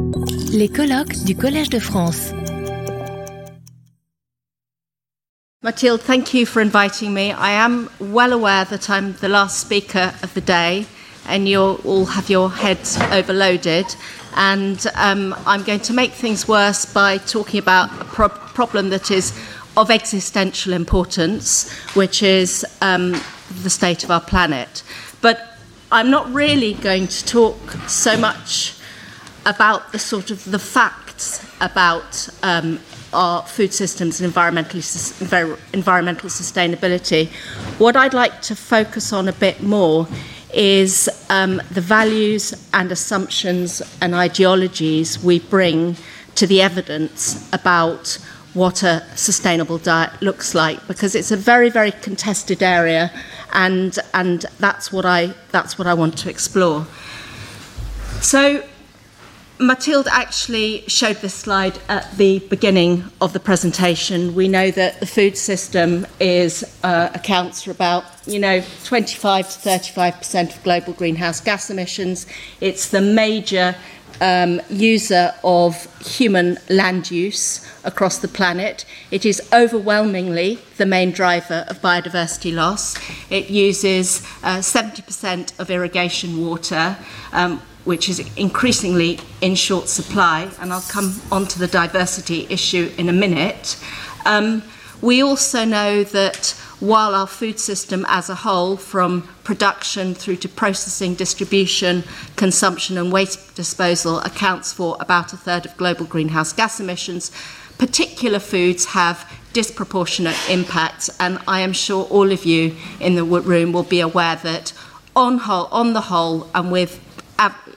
Les colloques du Collège de France. Mathilde, thank you for inviting me. I am well aware that I'm the last speaker of the day and you'll all have your heads overloaded. And um, I'm going to make things worse by talking about a pro- problem that is of existential importance, which is um, the state of our planet. But I'm not really going to talk so much about the sort of the facts about um, our food systems and environmental, environmental sustainability. What I'd like to focus on a bit more is um, the values and assumptions and ideologies we bring to the evidence about what a sustainable diet looks like because it's a very very contested area and and that's what I that's what I want to explore so Mathilde actually showed this slide at the beginning of the presentation. We know that the food system is uh, accounts for about, you know, 25 to 35 percent of global greenhouse gas emissions. It's the major um, user of human land use across the planet. It is overwhelmingly the main driver of biodiversity loss. It uses uh, 70% of irrigation water. Um, which is increasingly in short supply, and I'll come on to the diversity issue in a minute. Um, we also know that while our food system as a whole, from production through to processing, distribution, consumption, and waste disposal, accounts for about a third of global greenhouse gas emissions, particular foods have disproportionate impacts, and I am sure all of you in the room will be aware that on, whole, on the whole, and with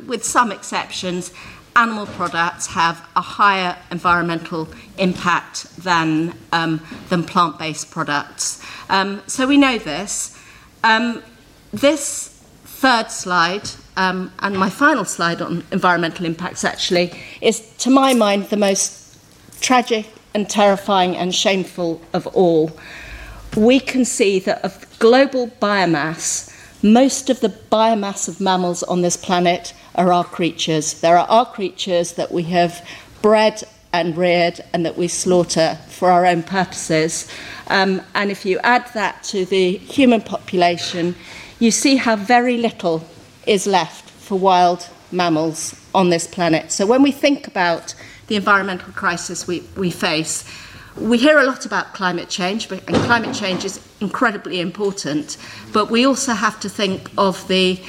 with some exceptions, animal products have a higher environmental impact than, um, than plant based products. Um, so we know this. Um, this third slide, um, and my final slide on environmental impacts actually, is to my mind the most tragic and terrifying and shameful of all. We can see that of global biomass, most of the biomass of mammals on this planet are our creatures. There are our creatures that we have bred and reared and that we slaughter for our own purposes. Um, and if you add that to the human population, you see how very little is left for wild mammals on this planet. So when we think about the environmental crisis we, we face, we hear a lot about climate change, and climate change is incredibly important, but we also have to think of the,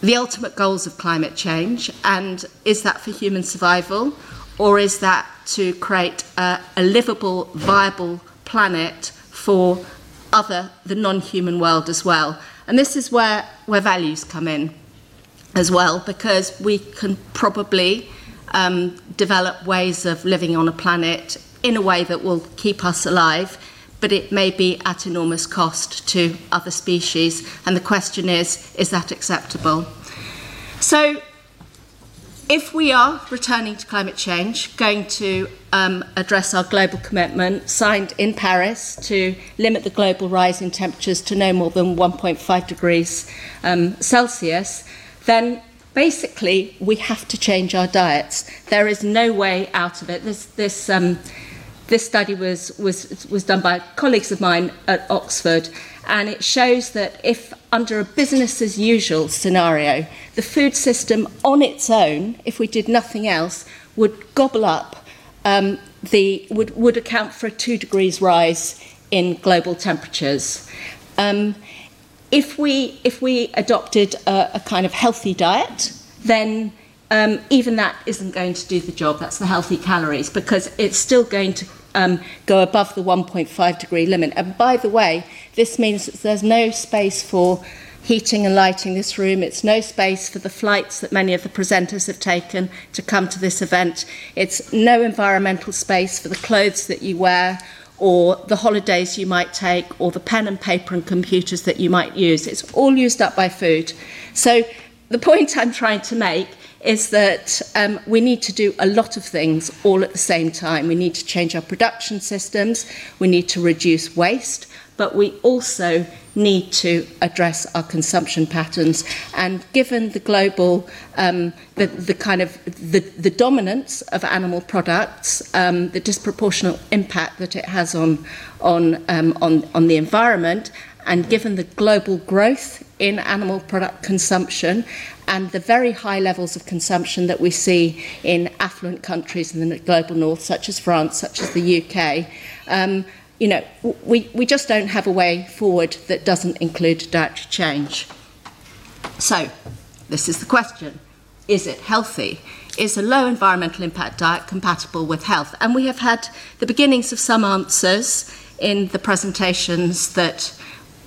the ultimate goals of climate change, and is that for human survival, or is that to create a, a livable, viable planet for other, the non-human world as well? And this is where, where values come in as well, because we can probably um, develop ways of living on a planet in a way that will keep us alive, but it may be at enormous cost to other species. And the question is is that acceptable? So, if we are returning to climate change, going to um, address our global commitment signed in Paris to limit the global rise in temperatures to no more than 1.5 degrees um, Celsius, then basically we have to change our diets. There is no way out of it. This, this um, this study was, was, was done by colleagues of mine at Oxford, and it shows that if, under a business as usual scenario, the food system on its own, if we did nothing else, would gobble up, um, the, would, would account for a two degrees rise in global temperatures. Um, if, we, if we adopted a, a kind of healthy diet, then um, even that isn't going to do the job. That's the healthy calories because it's still going to um, go above the 1.5 degree limit. And by the way, this means that there's no space for heating and lighting this room. It's no space for the flights that many of the presenters have taken to come to this event. It's no environmental space for the clothes that you wear or the holidays you might take or the pen and paper and computers that you might use. It's all used up by food. So the point I'm trying to make is that um, we need to do a lot of things all at the same time. We need to change our production systems, we need to reduce waste, but we also need to address our consumption patterns. And given the global, um, the, the kind of the, the dominance of animal products, um, the disproportionate impact that it has on, on, um, on, on the environment, and given the global growth in animal product consumption and the very high levels of consumption that we see in affluent countries in the global north, such as France, such as the UK, um, you know, we, we just don't have a way forward that doesn't include dietary change. So, this is the question. Is it healthy? Is a low environmental impact diet compatible with health? And we have had the beginnings of some answers in the presentations that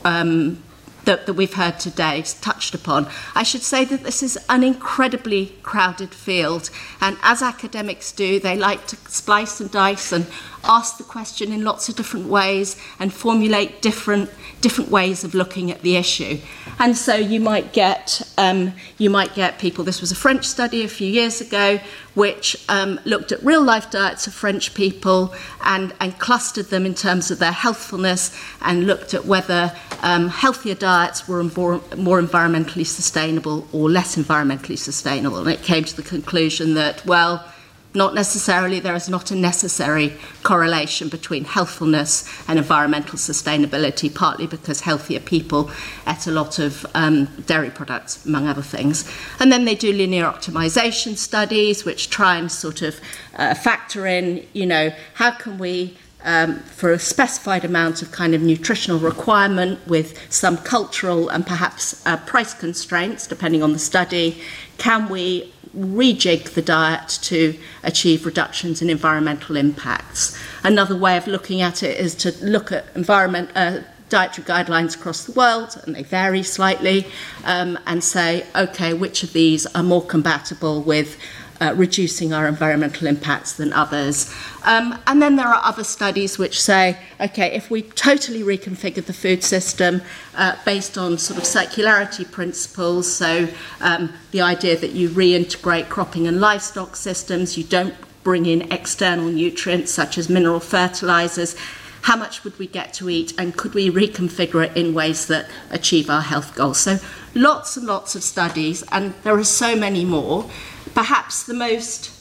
um, that, that we've heard today touched upon. I should say that this is an incredibly crowded field, and as academics do, they like to splice and dice and ask the question in lots of different ways and formulate different different ways of looking at the issue. And so you might get um, you might get people. This was a French study a few years ago, which um, looked at real life diets of French people and and clustered them in terms of their healthfulness and looked at whether um, healthier diets were more, more environmentally sustainable or less environmentally sustainable. And it came to the conclusion that well not necessarily, there is not a necessary correlation between healthfulness and environmental sustainability, partly because healthier people eat a lot of um, dairy products, among other things. And then they do linear optimization studies, which try and sort of uh, factor in, you know, how can we um, for a specified amount of kind of nutritional requirement with some cultural and perhaps uh, price constraints, depending on the study, can we rejig the diet to achieve reductions in environmental impacts. Another way of looking at it is to look at environment, uh, dietary guidelines across the world, and they vary slightly, um, and say, okay, which of these are more compatible with uh, reducing our environmental impacts than others. Um, and then there are other studies which say, okay, if we totally reconfigured the food system uh, based on sort of circularity principles, so um, the idea that you reintegrate cropping and livestock systems, you don't bring in external nutrients such as mineral fertilizers, how much would we get to eat and could we reconfigure it in ways that achieve our health goals? So lots and lots of studies, and there are so many more. Perhaps the most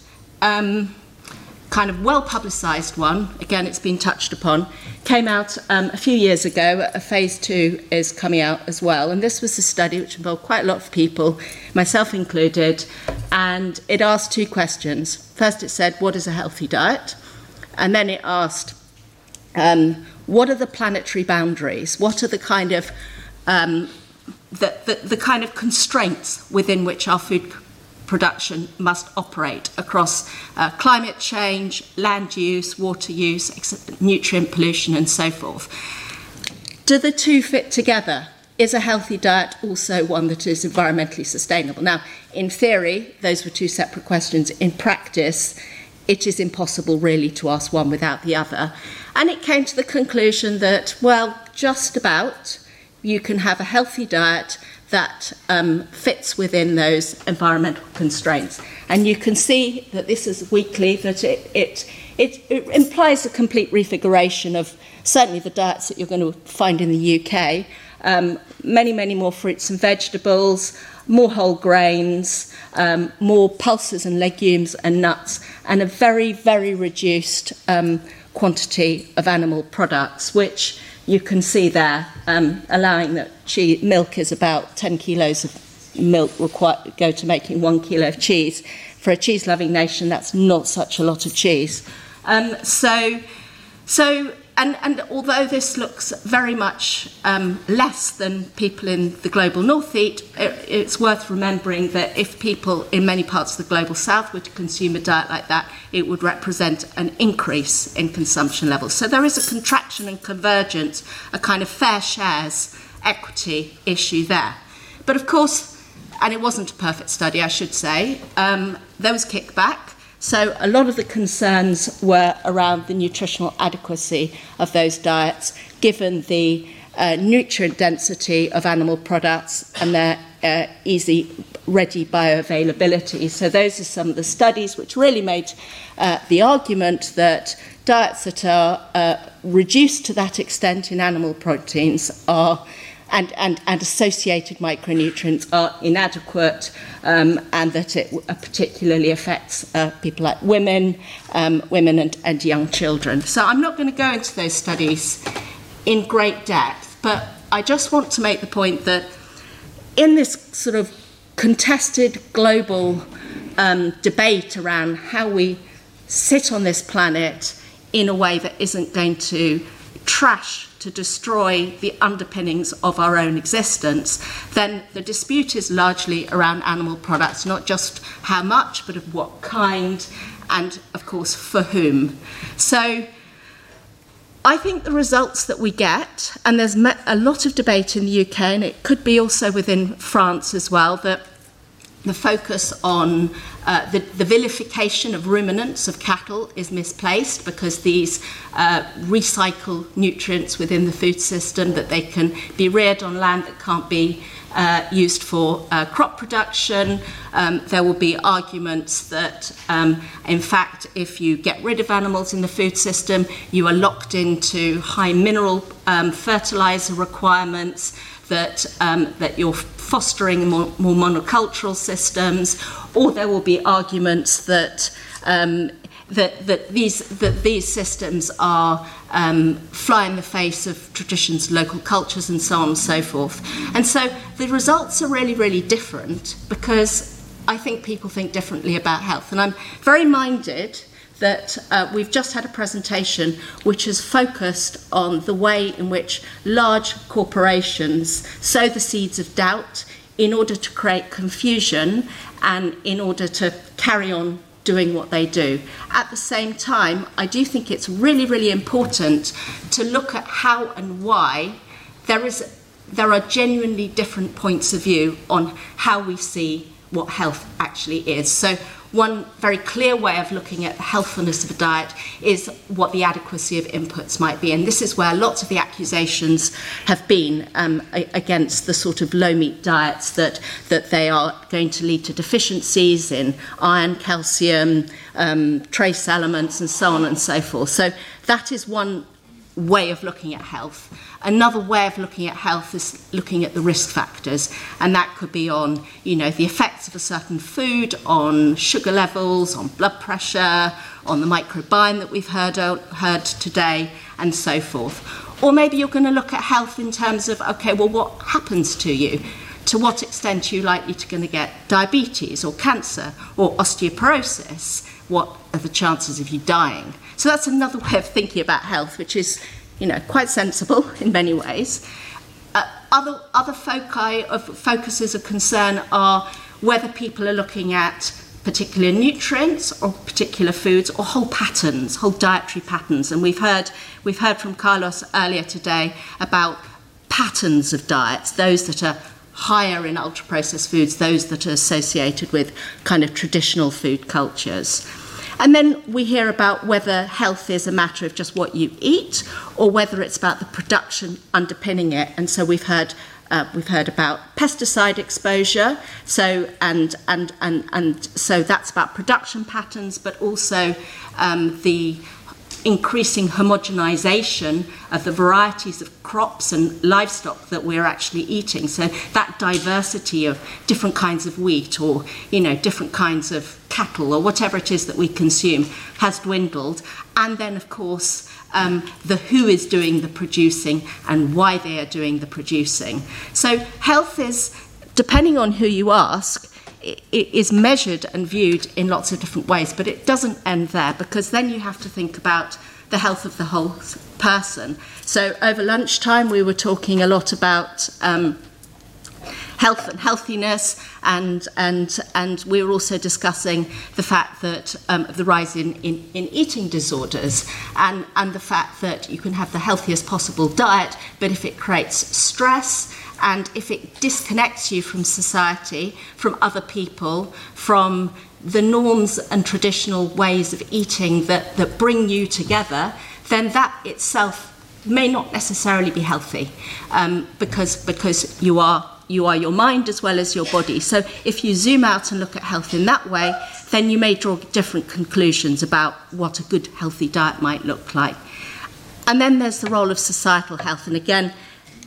um, kind of well publicised one, again, it's been touched upon, came out um, a few years ago. A phase two is coming out as well. And this was a study which involved quite a lot of people, myself included, and it asked two questions. First, it said, What is a healthy diet? And then it asked, um, What are the planetary boundaries? What are the kind of um, the, the, the kind of constraints within which our food production must operate across uh, climate change, land use, water use, nutrient pollution, and so forth. Do the two fit together? Is a healthy diet also one that is environmentally sustainable? Now, in theory, those were two separate questions. In practice, it is impossible really to ask one without the other. And it came to the conclusion that, well, just about you can have a healthy diet that um, fits within those environmental constraints. And you can see that this is weekly, that it, it, it, it implies a complete refiguration of certainly the diets that you're going to find in the UK. Um, many, many more fruits and vegetables, more whole grains, um, more pulses and legumes and nuts, and a very, very reduced um, quantity of animal products, which you can see there, um, allowing that cheese, milk is about 10 kilos of milk required go to making one kilo of cheese. For a cheese-loving nation, that's not such a lot of cheese. Um, so, so and, and although this looks very much um, less than people in the global north eat, it, it's worth remembering that if people in many parts of the global south were to consume a diet like that, it would represent an increase in consumption levels. So there is a contraction and convergence, a kind of fair shares equity issue there. But of course, and it wasn't a perfect study, I should say, um, there was kickback. So a lot of the concerns were around the nutritional adequacy of those diets, given the uh, nutrient density of animal products and their uh, easy, ready bioavailability. So those are some of the studies which really made uh, the argument that diets that are uh, reduced to that extent in animal proteins are and, and, and associated micronutrients are inadequate um, and that it uh, particularly affects uh, people like women, um, women and, and young children. So I'm not going to go into those studies in great depth, but I just want to make the point that in this sort of contested global um, debate around how we sit on this planet in a way that isn't going to trash to destroy the underpinnings of our own existence, then the dispute is largely around animal products, not just how much, but of what kind, and of course for whom. So I think the results that we get, and there's a lot of debate in the UK, and it could be also within France as well, that the focus on uh, the, the vilification of ruminants of cattle is misplaced because these uh, recycle nutrients within the food system that they can be reared on land that can't be uh, used for uh, crop production. Um, there will be arguments that, um, in fact, if you get rid of animals in the food system, you are locked into high mineral um, fertilizer requirements, that, um, that you're fostering more, more monocultural systems, or there will be arguments that um, that, that, these, that these systems are um, fly in the face of traditions, local cultures, and so on and so forth. And so the results are really, really different because I think people think differently about health. And I'm very minded that uh, we've just had a presentation which has focused on the way in which large corporations sow the seeds of doubt in order to create confusion and in order to carry on doing what they do. At the same time, I do think it's really, really important to look at how and why there is there are genuinely different points of view on how we see what health actually is. So one very clear way of looking at the healthfulness of a diet is what the adequacy of inputs might be. And this is where lots of the accusations have been um, against the sort of low meat diets that, that they are going to lead to deficiencies in iron, calcium, um, trace elements, and so on and so forth. So that is one way of looking at health. Another way of looking at health is looking at the risk factors, and that could be on, you know, the effects of a certain food, on sugar levels, on blood pressure, on the microbiome that we've heard, heard today, and so forth. Or maybe you're going to look at health in terms of, okay, well, what happens to you? To what extent are you likely to going to get diabetes or cancer or osteoporosis? What are the chances of you dying? So that's another way of thinking about health, which is, you know, quite sensible in many ways. Uh, other, other foci of focuses of concern are whether people are looking at particular nutrients or particular foods or whole patterns, whole dietary patterns. And we've heard, we've heard from Carlos earlier today about patterns of diets, those that are higher in ultra processed foods, those that are associated with kind of traditional food cultures. And then we hear about whether health is a matter of just what you eat or whether it's about the production underpinning it. And so we've heard uh, we've heard about pesticide exposure, so and and and and so that's about production patterns, but also um, the increasing homogenization of the varieties of crops and livestock that we're actually eating. So that diversity of different kinds of wheat or you know different kinds of cattle or whatever it is that we consume has dwindled. And then of course um, the who is doing the producing and why they are doing the producing. So health is, depending on who you ask, it is measured and viewed in lots of different ways, but it doesn't end there because then you have to think about the health of the whole person. So over lunchtime, we were talking a lot about um, health and healthiness, and and and we were also discussing the fact that um, the rise in, in, in eating disorders, and and the fact that you can have the healthiest possible diet, but if it creates stress and if it disconnects you from society, from other people, from the norms and traditional ways of eating that, that bring you together, then that itself may not necessarily be healthy um, because, because you, are, you are your mind as well as your body. So if you zoom out and look at health in that way, then you may draw different conclusions about what a good healthy diet might look like. And then there's the role of societal health. And again,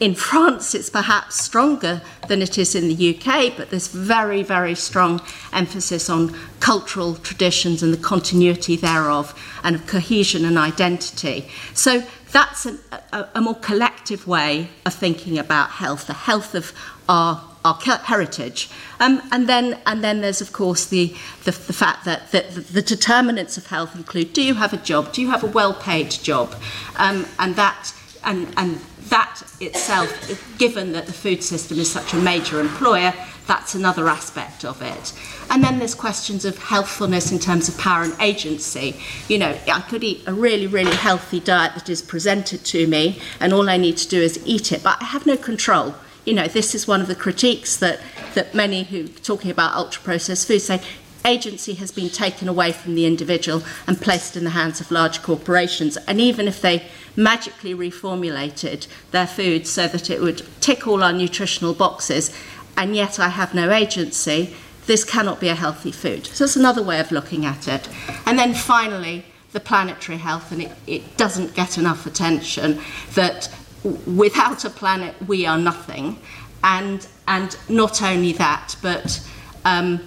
in France, it's perhaps stronger than it is in the UK, but there's very, very strong emphasis on cultural traditions and the continuity thereof, and of cohesion and identity. So that's a, a, a more collective way of thinking about health, the health of our our heritage. Um, and then and then there's of course the the, the fact that, that the determinants of health include do you have a job, do you have a well-paid job, um, and that and and that itself, given that the food system is such a major employer, that's another aspect of it. And then there's questions of healthfulness in terms of power and agency. You know, I could eat a really, really healthy diet that is presented to me, and all I need to do is eat it, but I have no control. You know, this is one of the critiques that, that many who are talking about ultra processed foods say agency has been taken away from the individual and placed in the hands of large corporations. And even if they magically reformulated their food so that it would tick all our nutritional boxes, and yet I have no agency, this cannot be a healthy food. So that's another way of looking at it. And then finally, the planetary health, and it, it doesn't get enough attention that without a planet we are nothing. And, and not only that, but um,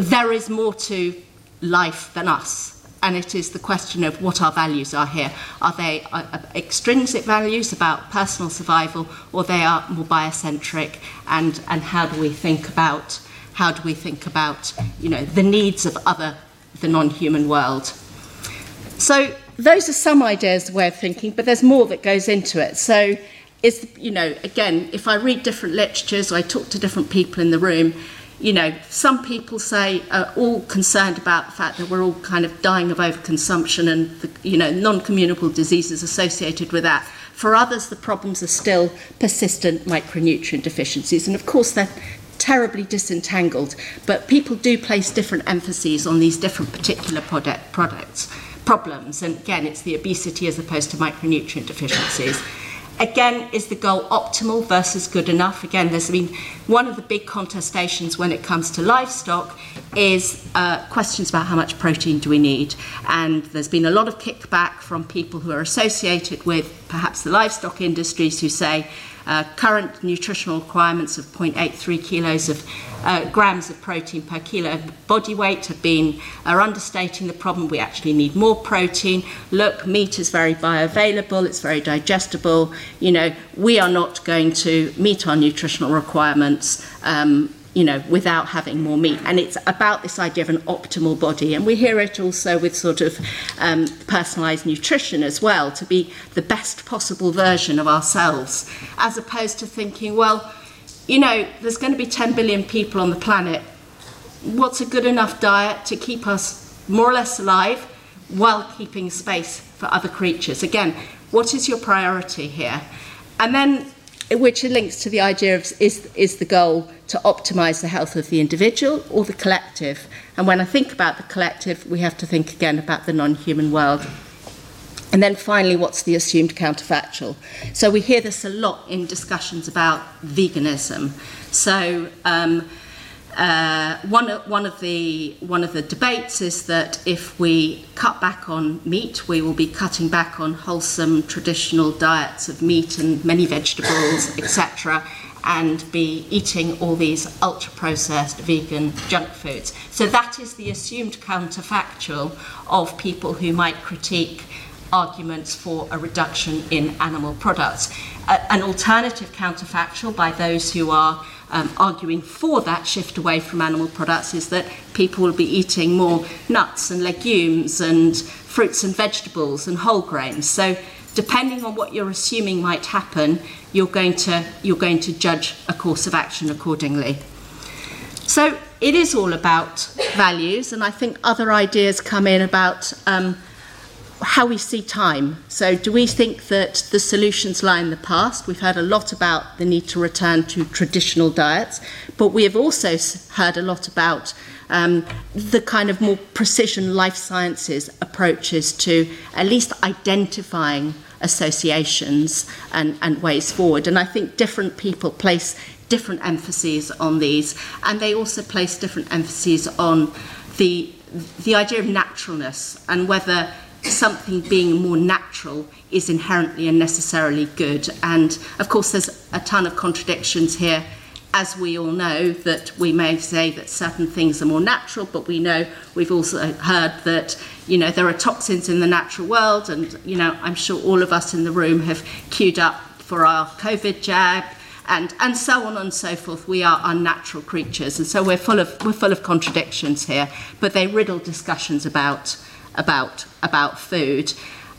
there is more to life than us and it is the question of what our values are here. Are they uh, uh, extrinsic values about personal survival, or they are more biocentric? And, and how do we think about how do we think about you know the needs of other the non-human world? So those are some ideas, way of thinking, but there's more that goes into it. So is you know again, if I read different literatures, or I talk to different people in the room you know, some people say are all concerned about the fact that we're all kind of dying of overconsumption and, the, you know, non-communicable diseases associated with that. For others, the problems are still persistent micronutrient deficiencies. And of course, they're terribly disentangled. But people do place different emphases on these different particular product, products, problems. And again, it's the obesity as opposed to micronutrient deficiencies. Again, is the goal optimal versus good enough? Again, there's been one of the big contestations when it comes to livestock is uh, questions about how much protein do we need. And there's been a lot of kickback from people who are associated with perhaps the livestock industries who say uh, current nutritional requirements of 0.83 kilos of uh, grams of protein per kilo of body weight have been are understating the problem. We actually need more protein. Look, meat is very bioavailable, it's very digestible. You know, we are not going to meet our nutritional requirements um, you know, without having more meat. And it's about this idea of an optimal body. And we hear it also with sort of um, personalized nutrition as well, to be the best possible version of ourselves, as opposed to thinking, well, you know, there's going to be 10 billion people on the planet. What's a good enough diet to keep us more or less alive while keeping space for other creatures? Again, what is your priority here? And then which links to the idea of is, is the goal to optimize the health of the individual or the collective. And when I think about the collective, we have to think again about the non human world. And then finally, what's the assumed counterfactual? So we hear this a lot in discussions about veganism. So um, uh, one, of, one, of the, one of the debates is that if we cut back on meat, we will be cutting back on wholesome traditional diets of meat and many vegetables, etc., and be eating all these ultra processed vegan junk foods. So that is the assumed counterfactual of people who might critique arguments for a reduction in animal products. Uh, an alternative counterfactual by those who are um, arguing for that shift away from animal products is that people will be eating more nuts and legumes and fruits and vegetables and whole grains. So depending on what you're assuming might happen, you're going to, you're going to judge a course of action accordingly. So it is all about values, and I think other ideas come in about um, how we see time. So, do we think that the solutions lie in the past? We've heard a lot about the need to return to traditional diets, but we have also heard a lot about um, the kind of more precision life sciences approaches to at least identifying associations and, and ways forward. And I think different people place different emphases on these, and they also place different emphases on the the idea of naturalness and whether something being more natural is inherently and necessarily good. And of course, there's a ton of contradictions here. As we all know, that we may say that certain things are more natural, but we know we've also heard that you know there are toxins in the natural world, and you know I'm sure all of us in the room have queued up for our COVID jab, and, and so on and so forth. We are unnatural creatures, and so we're full of we're full of contradictions here. But they riddle discussions about about about food.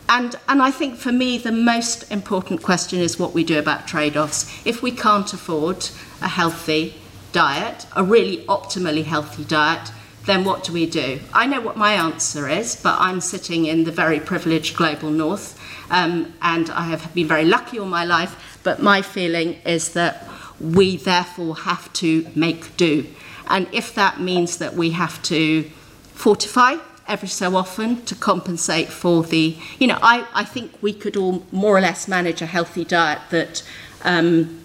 And, and I think for me, the most important question is what we do about trade offs. If we can't afford a healthy diet, a really optimally healthy diet, then what do we do? I know what my answer is, but I'm sitting in the very privileged global north, um, and I have been very lucky all my life. But my feeling is that we therefore have to make do. And if that means that we have to fortify every so often to compensate for the, you know, I, I think we could all more or less manage a healthy diet that. Um,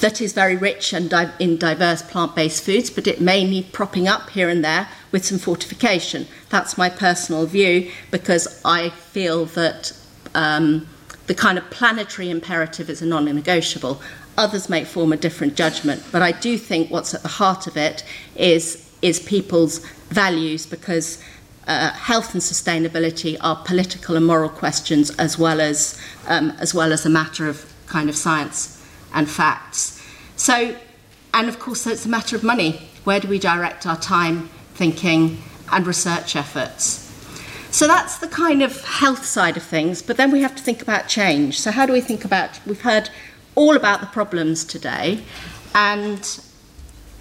that is very rich and di- in diverse plant-based foods, but it may need propping up here and there with some fortification. That's my personal view because I feel that um, the kind of planetary imperative is a non-negotiable. Others may form a different judgment, but I do think what's at the heart of it is is people's values because uh, health and sustainability are political and moral questions as well as um, as well as a matter of kind of science and facts. So, and of course, it's a matter of money. Where do we direct our time, thinking, and research efforts? So that's the kind of health side of things, but then we have to think about change. So, how do we think about? We've heard all about the problems today, and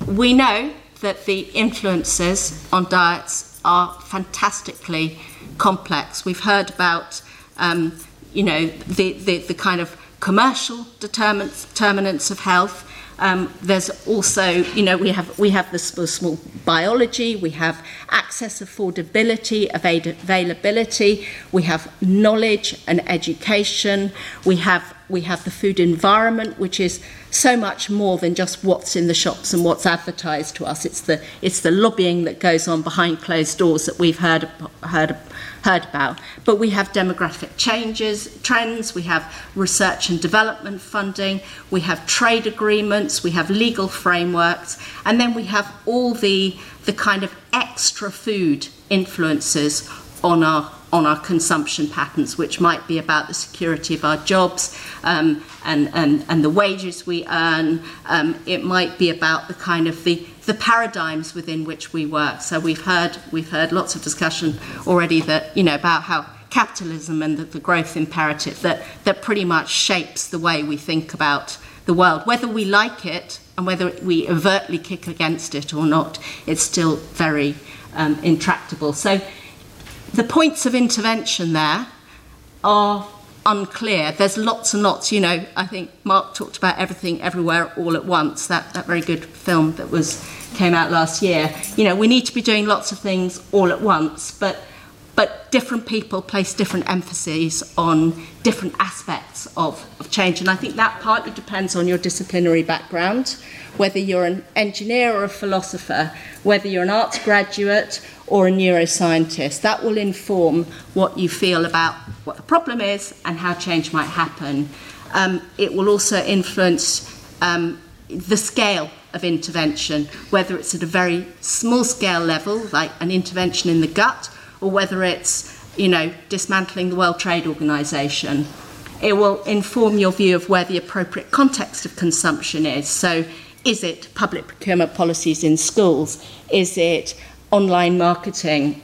we know that the influences on diets are fantastically complex. We've heard about, um, you know, the, the, the kind of commercial determinants of health. Um, there's also, you know, we have we have the small biology, we have access, affordability, availability, we have knowledge and education, we have we have the food environment, which is so much more than just what's in the shops and what's advertised to us. It's the it's the lobbying that goes on behind closed doors that we've heard heard heard about. But we have demographic changes, trends. We have research and development funding. We have trade agreements. We have legal frameworks, and then we have all the the kind of extra food influences on our on our consumption patterns, which might be about the security of our jobs um, and, and, and the wages we earn. Um, it might be about the kind of the, the paradigms within which we work. So we've heard, we've heard lots of discussion already that, you know, about how capitalism and the, the growth imperative that, that pretty much shapes the way we think about the world. Whether we like it and whether we overtly kick against it or not, it's still very um, intractable. So the points of intervention there are unclear. There's lots and lots, you know, I think Mark talked about everything everywhere all at once, that, that very good film that was came out last year. You know, we need to be doing lots of things all at once, but but different people place different emphases on different aspects of, of change. And I think that partly depends on your disciplinary background, whether you're an engineer or a philosopher, whether you're an arts graduate or a neuroscientist. That will inform what you feel about what the problem is and how change might happen. Um, it will also influence um, the scale of intervention, whether it's at a very small scale level, like an intervention in the gut, or whether it's you know dismantling the World Trade Organization. It will inform your view of where the appropriate context of consumption is. So, is it public procurement policies in schools? Is it online marketing?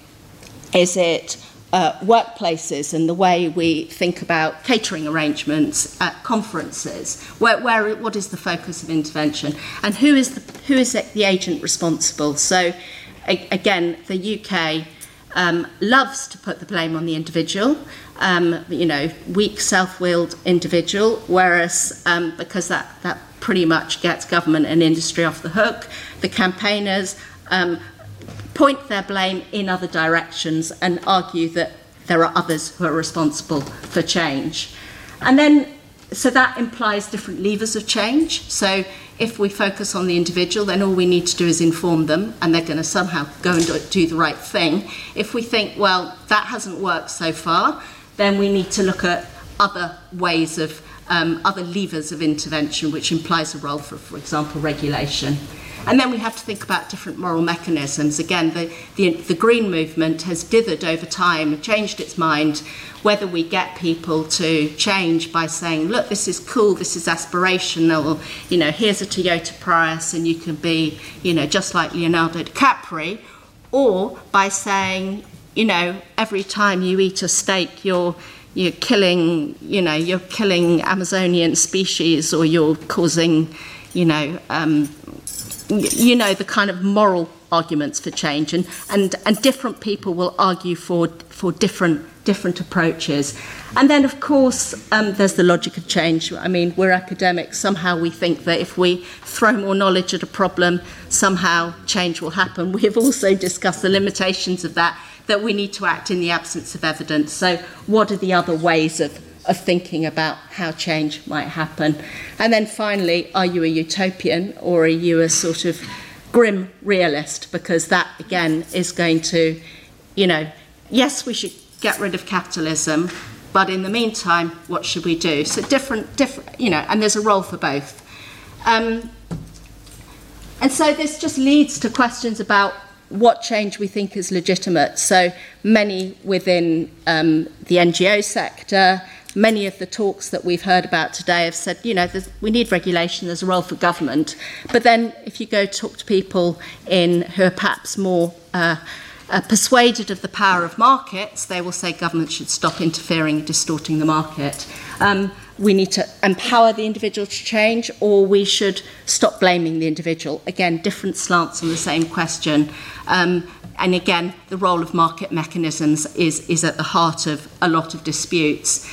Is it uh, workplaces and the way we think about catering arrangements at conferences? Where, where, what is the focus of intervention? And who is the, who is the agent responsible? So, a, again, the UK um, loves to put the blame on the individual, um, you know, weak, self-willed individual, whereas um, because that, that pretty much gets government and industry off the hook, the campaigners um, point their blame in other directions and argue that there are others who are responsible for change. And then, so that implies different levers of change. So if we focus on the individual, then all we need to do is inform them and they're going to somehow go and do the right thing. If we think, well, that hasn't worked so far, then we need to look at other ways of, um, other levers of intervention, which implies a role for, for example, regulation. And then we have to think about different moral mechanisms. Again, the, the, the green movement has dithered over time, changed its mind, whether we get people to change by saying, look, this is cool, this is aspirational, you know, here's a Toyota Prius and you can be, you know, just like Leonardo DiCaprio, or by saying, you know, every time you eat a steak, you're you're killing, you know, you're killing Amazonian species or you're causing, you know, um, you know, the kind of moral arguments for change, and, and, and different people will argue for, for different, different approaches. And then, of course, um, there's the logic of change. I mean, we're academics. Somehow we think that if we throw more knowledge at a problem, somehow change will happen. We have also discussed the limitations of that, that we need to act in the absence of evidence. So, what are the other ways of of thinking about how change might happen. And then finally, are you a utopian or are you a sort of grim realist? Because that, again, is going to, you know, yes, we should get rid of capitalism, but in the meantime, what should we do? So different, different, you know, and there's a role for both. Um, and so this just leads to questions about what change we think is legitimate. So many within um, the NGO sector, many of the talks that we've heard about today have said, you know, we need regulation, there's a role for government. But then if you go talk to people in who are perhaps more uh, uh, persuaded of the power of markets, they will say government should stop interfering and distorting the market. Um, we need to empower the individual to change, or we should stop blaming the individual. Again, different slants on the same question. Um, and again, the role of market mechanisms is, is at the heart of a lot of disputes.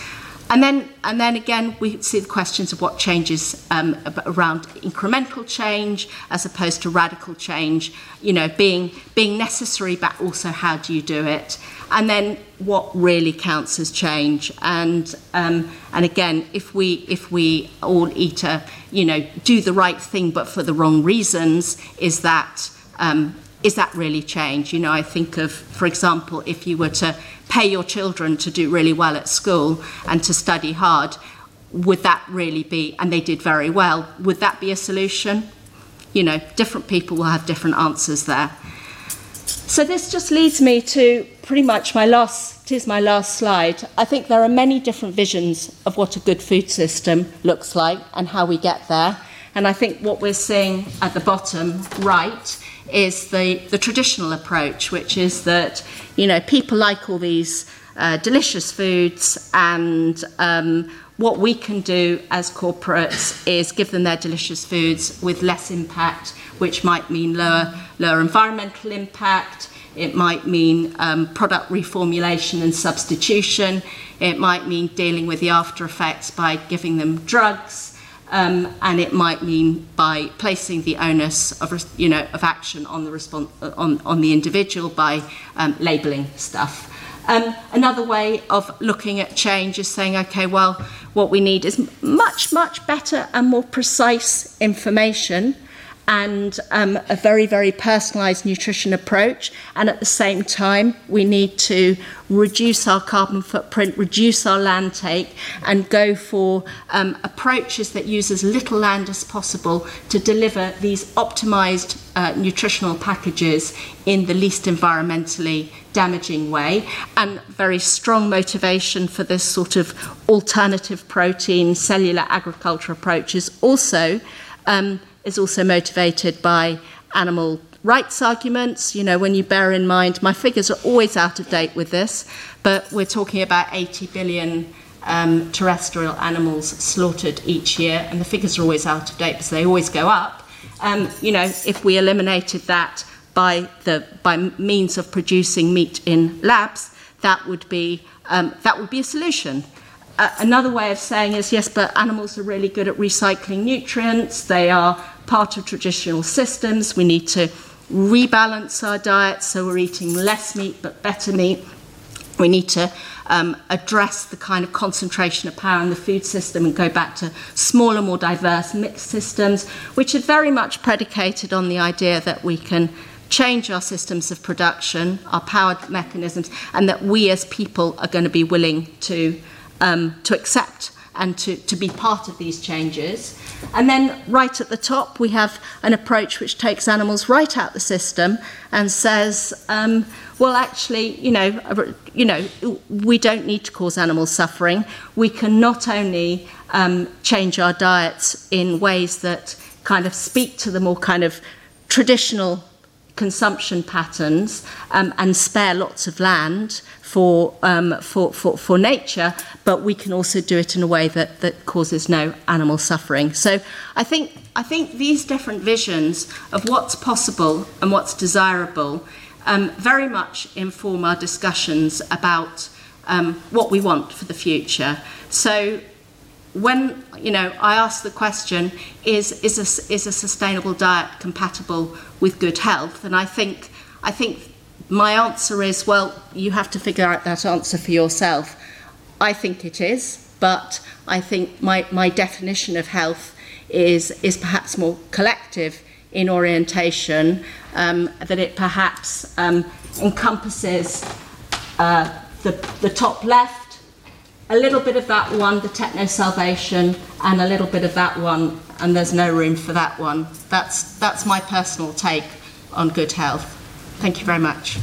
And then, and then again, we see the questions of what changes um, around incremental change as opposed to radical change, you know, being, being necessary, but also how do you do it? And then what really counts as change? And, um, and again, if we, if we all eat a, you know, do the right thing but for the wrong reasons, is that, um, is that really change? You know, I think of, for example, if you were to pay your children to do really well at school and to study hard, would that really be, and they did very well, would that be a solution? You know, different people will have different answers there. So this just leads me to pretty much my last, it is my last slide. I think there are many different visions of what a good food system looks like and how we get there. And I think what we're seeing at the bottom right is the, the traditional approach, which is that, you know, people like all these uh, delicious foods and um, what we can do as corporates is give them their delicious foods with less impact, which might mean lower, lower environmental impact, it might mean um, product reformulation and substitution, it might mean dealing with the after effects by giving them drugs, um, and it might mean by placing the onus of, you know, of action on the, respons- on, on the individual by um, labelling stuff. Um, another way of looking at change is saying, okay, well, what we need is much, much better and more precise information and um, a very, very personalised nutrition approach. And at the same time, we need to reduce our carbon footprint, reduce our land take, and go for um, approaches that use as little land as possible to deliver these optimised uh, nutritional packages in the least environmentally damaging way and very strong motivation for this sort of alternative protein cellular agriculture approaches also um, is also motivated by animal rights arguments. You know, when you bear in mind, my figures are always out of date with this, but we're talking about 80 billion um, terrestrial animals slaughtered each year, and the figures are always out of date because they always go up. Um, you know, if we eliminated that by, the, by means of producing meat in labs, that would be, um, that would be a solution another way of saying is yes, but animals are really good at recycling nutrients. They are part of traditional systems. We need to rebalance our diet so we're eating less meat but better meat. We need to um, address the kind of concentration of power in the food system and go back to smaller, more diverse mixed systems, which are very much predicated on the idea that we can change our systems of production, our power mechanisms, and that we as people are going to be willing to, um, to accept and to, to be part of these changes. And then right at the top, we have an approach which takes animals right out the system and says, um, well, actually, you know, you know, we don't need to cause animal suffering. We can not only um, change our diets in ways that kind of speak to the more kind of traditional consumption patterns um, and spare lots of land for, um, for, for, for nature, but we can also do it in a way that, that causes no animal suffering. So I think, I think these different visions of what's possible and what's desirable um, very much inform our discussions about um, what we want for the future. So when you know I ask the question, is is a, is a sustainable diet compatible with good health? And I think I think my answer is well, you have to figure out that answer for yourself. I think it is, but I think my, my definition of health is is perhaps more collective in orientation, um, that it perhaps um, encompasses uh, the, the top left a little bit of that one, the techno salvation, and a little bit of that one, and there's no room for that one. That's, that's my personal take on good health. Thank you very much.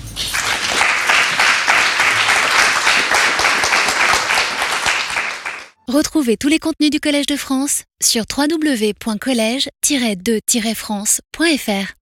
Retrouvez tous les contenus du Collège de France sur www.colège-2-france.fr.